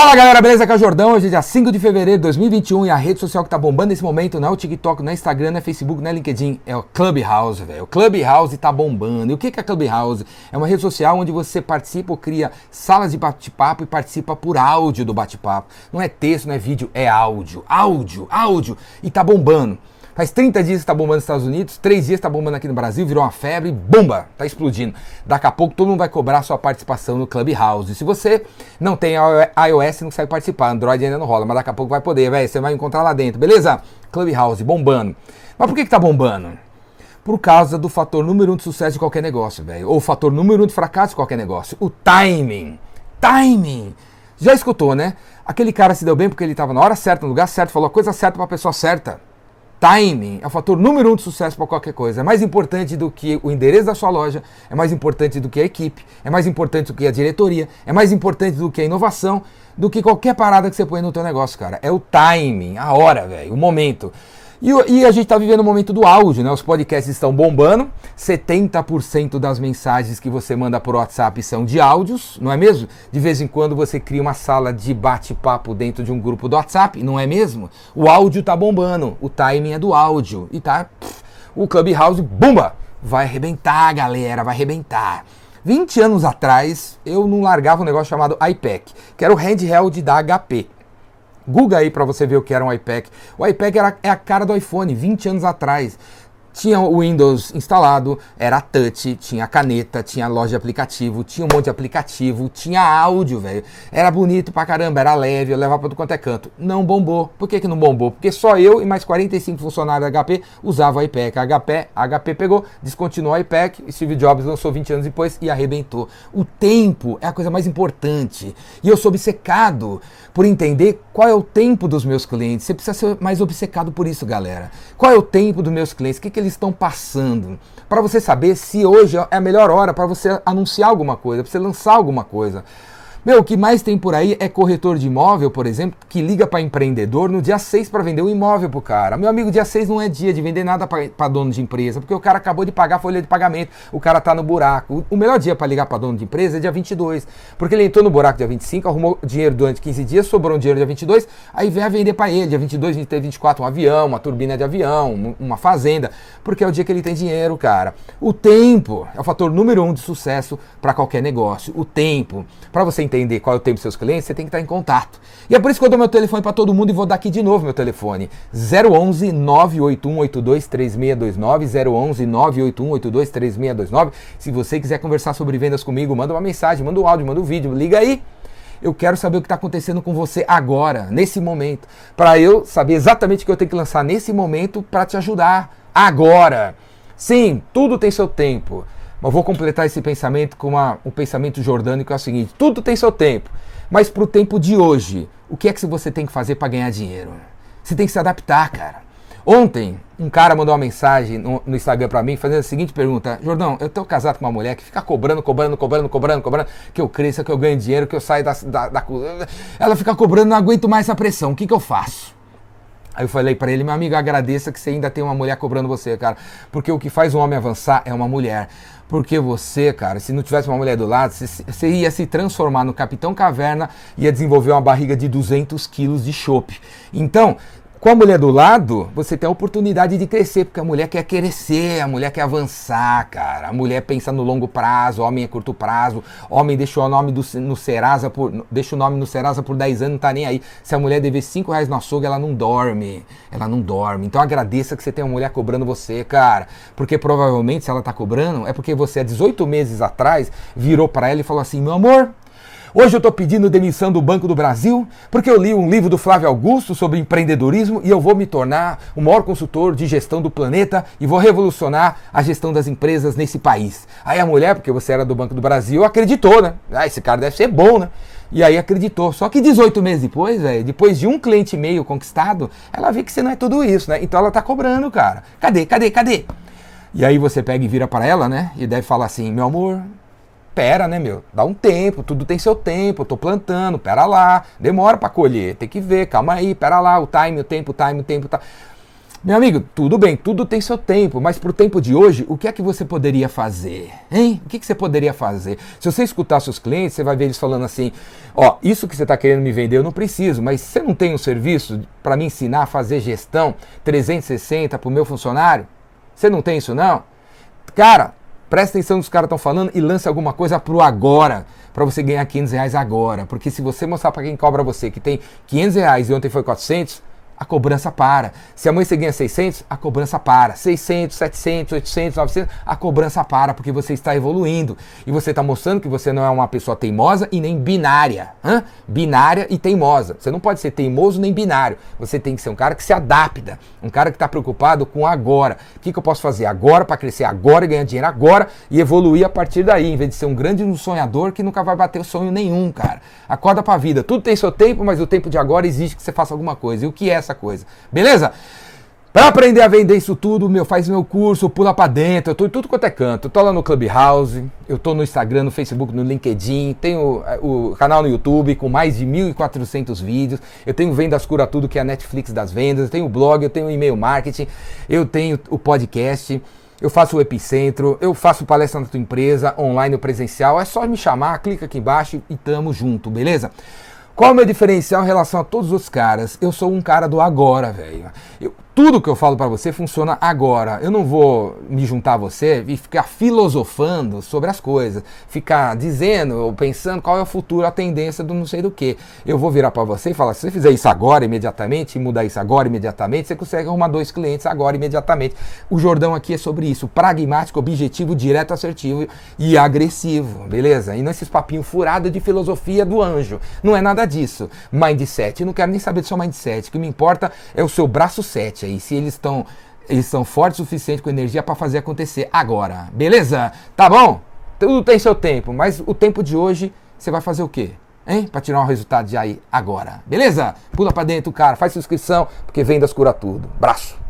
Fala galera, beleza? Aqui é o Jordão, hoje é dia 5 de fevereiro de 2021 e a rede social que tá bombando nesse momento não é o TikTok, não é Instagram, não é Facebook, não é LinkedIn, é o Clubhouse, velho. O Clubhouse tá bombando. E o que é Clubhouse? É uma rede social onde você participa ou cria salas de bate-papo e participa por áudio do bate-papo. Não é texto, não é vídeo, é áudio. Áudio, áudio. E tá bombando. Faz 30 dias que está bombando nos Estados Unidos, 3 dias está bombando aqui no Brasil, virou uma febre, bomba, está explodindo. Daqui a pouco todo mundo vai cobrar sua participação no Clubhouse. Se você não tem iOS, não consegue participar, Android ainda não rola, mas daqui a pouco vai poder, velho, você vai encontrar lá dentro, beleza? Clubhouse, bombando. Mas por que, que tá bombando? Por causa do fator número um de sucesso de qualquer negócio, velho. Ou fator número um de fracasso de qualquer negócio. O timing. Timing. Já escutou, né? Aquele cara se deu bem porque ele estava na hora certa, no lugar certo, falou a coisa certa para a pessoa certa. Timing é o fator número um de sucesso para qualquer coisa. É mais importante do que o endereço da sua loja, é mais importante do que a equipe, é mais importante do que a diretoria, é mais importante do que a inovação, do que qualquer parada que você põe no teu negócio, cara. É o timing, a hora, velho, o momento. E, e, a gente está vivendo o momento do áudio, né? Os podcasts estão bombando. 70% das mensagens que você manda por WhatsApp são de áudios, não é mesmo? De vez em quando você cria uma sala de bate-papo dentro de um grupo do WhatsApp, não é mesmo? O áudio tá bombando, o timing é do áudio. E tá. Pff, o Clubhouse, bumba! Vai arrebentar, galera, vai arrebentar. 20 anos atrás, eu não largava um negócio chamado iPad, que era o handheld da HP. Google aí para você ver o que era um iPad. O iPad era, é a cara do iPhone, 20 anos atrás. Tinha o Windows instalado, era touch, tinha caneta, tinha loja de aplicativo, tinha um monte de aplicativo, tinha áudio, velho. Era bonito pra caramba, era leve, eu levava pra tudo quanto é canto. Não bombou. Por que, que não bombou? Porque só eu e mais 45 funcionários da HP usavam o iPad. A HP, a HP pegou, descontinuou o iPad, Steve Jobs lançou 20 anos depois e arrebentou. O tempo é a coisa mais importante. E eu sou obcecado por entender qual é o tempo dos meus clientes. Você precisa ser mais obcecado por isso, galera. Qual é o tempo dos meus clientes? O que, que eles eles estão passando, para você saber se hoje é a melhor hora para você anunciar alguma coisa, para você lançar alguma coisa. Meu, o que mais tem por aí é corretor de imóvel, por exemplo, que liga para empreendedor no dia 6 para vender um imóvel pro cara. Meu amigo, dia 6 não é dia de vender nada para dono de empresa, porque o cara acabou de pagar a folha de pagamento, o cara tá no buraco. O melhor dia para ligar para dono de empresa é dia 22, porque ele entrou no buraco dia 25, arrumou dinheiro durante 15 dias, sobrou um dinheiro dia 22, aí vem a vender para ele, dia 22, 23, 24, um avião, uma turbina de avião, uma fazenda, porque é o dia que ele tem dinheiro, cara. O tempo é o fator número um de sucesso para qualquer negócio. O tempo, para você entender qual é o tempo dos seus clientes, você tem que estar em contato. E é por isso que eu dou meu telefone para todo mundo e vou dar aqui de novo meu telefone. 011 981 82 3629 011 981 82 3629. Se você quiser conversar sobre vendas comigo, manda uma mensagem, manda um áudio, manda um vídeo, liga aí. Eu quero saber o que está acontecendo com você agora, nesse momento, para eu saber exatamente o que eu tenho que lançar nesse momento para te ajudar agora. Sim, tudo tem seu tempo. Mas vou completar esse pensamento com uma, um pensamento jordânico, é o seguinte: tudo tem seu tempo, mas para o tempo de hoje, o que é que você tem que fazer para ganhar dinheiro? Você tem que se adaptar, cara. Ontem, um cara mandou uma mensagem no, no Instagram para mim fazendo a seguinte pergunta: Jordão, eu tô casado com uma mulher que fica cobrando, cobrando, cobrando, cobrando, cobrando, que eu cresça, que eu ganhe dinheiro, que eu saia da, da, da. Ela fica cobrando, não aguento mais essa pressão, o que, que eu faço? Aí eu falei para ele, meu amigo, agradeça que você ainda tem uma mulher cobrando você, cara. Porque o que faz um homem avançar é uma mulher. Porque você, cara, se não tivesse uma mulher do lado, você, você ia se transformar no Capitão Caverna e ia desenvolver uma barriga de 200 quilos de chope. Então, com a mulher do lado, você tem a oportunidade de crescer, porque a mulher quer crescer, a mulher quer avançar, cara. A mulher pensa no longo prazo, homem é curto prazo, homem deixa o nome do, no Serasa por, deixa o nome no Serasa por 10 anos, não tá nem aí. Se a mulher dever 5 reais no açougue, ela não dorme. Ela não dorme. Então agradeça que você tem uma mulher cobrando você, cara. Porque provavelmente, se ela tá cobrando, é porque você há 18 meses atrás virou para ela e falou assim: meu amor, Hoje eu estou pedindo demissão do Banco do Brasil porque eu li um livro do Flávio Augusto sobre empreendedorismo e eu vou me tornar o maior consultor de gestão do planeta e vou revolucionar a gestão das empresas nesse país. Aí a mulher, porque você era do Banco do Brasil, acreditou, né? Ah, esse cara deve ser bom, né? E aí acreditou. Só que 18 meses depois, velho, depois de um cliente e meio conquistado, ela vê que você não é tudo isso, né? Então ela tá cobrando, cara. Cadê, cadê, cadê? E aí você pega e vira para ela, né? E deve falar assim: meu amor, pera, né, meu? Dá um tempo, tudo tem seu tempo, eu tô plantando, pera lá, demora para colher, tem que ver, calma aí, pera lá, o time, o tempo, o time, o tempo, tá. Meu amigo, tudo bem, tudo tem seu tempo, mas pro tempo de hoje, o que é que você poderia fazer? Hein? O que, que você poderia fazer? Se você escutar seus clientes, você vai ver eles falando assim: ó, isso que você está querendo me vender eu não preciso, mas você não tem um serviço para me ensinar a fazer gestão 360 para o meu funcionário? Você não tem isso não? Cara, presta atenção no que os caras estão falando e lance alguma coisa pro agora, para você ganhar 500 reais agora. Porque se você mostrar para quem cobra você que tem 500 reais e ontem foi 400, a cobrança para. Se amanhã você ganha 600, a cobrança para. 600, 700, 800, 900, a cobrança para, porque você está evoluindo. E você está mostrando que você não é uma pessoa teimosa e nem binária. Hã? Binária e teimosa. Você não pode ser teimoso nem binário. Você tem que ser um cara que se adapta. Um cara que está preocupado com agora. O que, que eu posso fazer agora para crescer agora ganhar dinheiro agora e evoluir a partir daí, em vez de ser um grande sonhador que nunca vai bater o sonho nenhum, cara. Acorda para a vida. Tudo tem seu tempo, mas o tempo de agora exige que você faça alguma coisa. E o que é essa coisa. Beleza? Para aprender a vender isso tudo, meu, faz meu curso, pula para dentro. Eu tô em tudo quanto é canto. Eu tô lá no Clubhouse, eu tô no Instagram, no Facebook, no LinkedIn, tenho é, o canal no YouTube com mais de 1.400 vídeos. Eu tenho Vendas Cura Tudo, que é a Netflix das vendas. Eu tenho o blog, eu tenho e-mail marketing, eu tenho o podcast. Eu faço o Epicentro, eu faço palestra na tua empresa, online ou presencial. É só me chamar, clica aqui embaixo e tamo junto, beleza? Qual é o meu diferencial em relação a todos os caras? Eu sou um cara do agora, velho tudo que eu falo para você funciona agora. Eu não vou me juntar a você e ficar filosofando sobre as coisas, ficar dizendo ou pensando qual é o futuro, a tendência do não sei do que. Eu vou virar para você e falar: se você fizer isso agora, imediatamente, e mudar isso agora, imediatamente, você consegue arrumar dois clientes agora, imediatamente. O Jordão aqui é sobre isso: pragmático, objetivo, direto, assertivo e agressivo, beleza? E não esses papinhos furados de filosofia do anjo. Não é nada disso. Mindset, não quero nem saber do seu mindset. O que me importa é o seu braço 7 aí, se eles estão eles são fortes o suficiente com energia para fazer acontecer agora. Beleza? Tá bom? Tudo tem seu tempo, mas o tempo de hoje você vai fazer o quê? Hein? Para tirar um resultado de aí agora. Beleza? Pula para dentro, cara, faz sua inscrição, porque vendas cura tudo. Braço.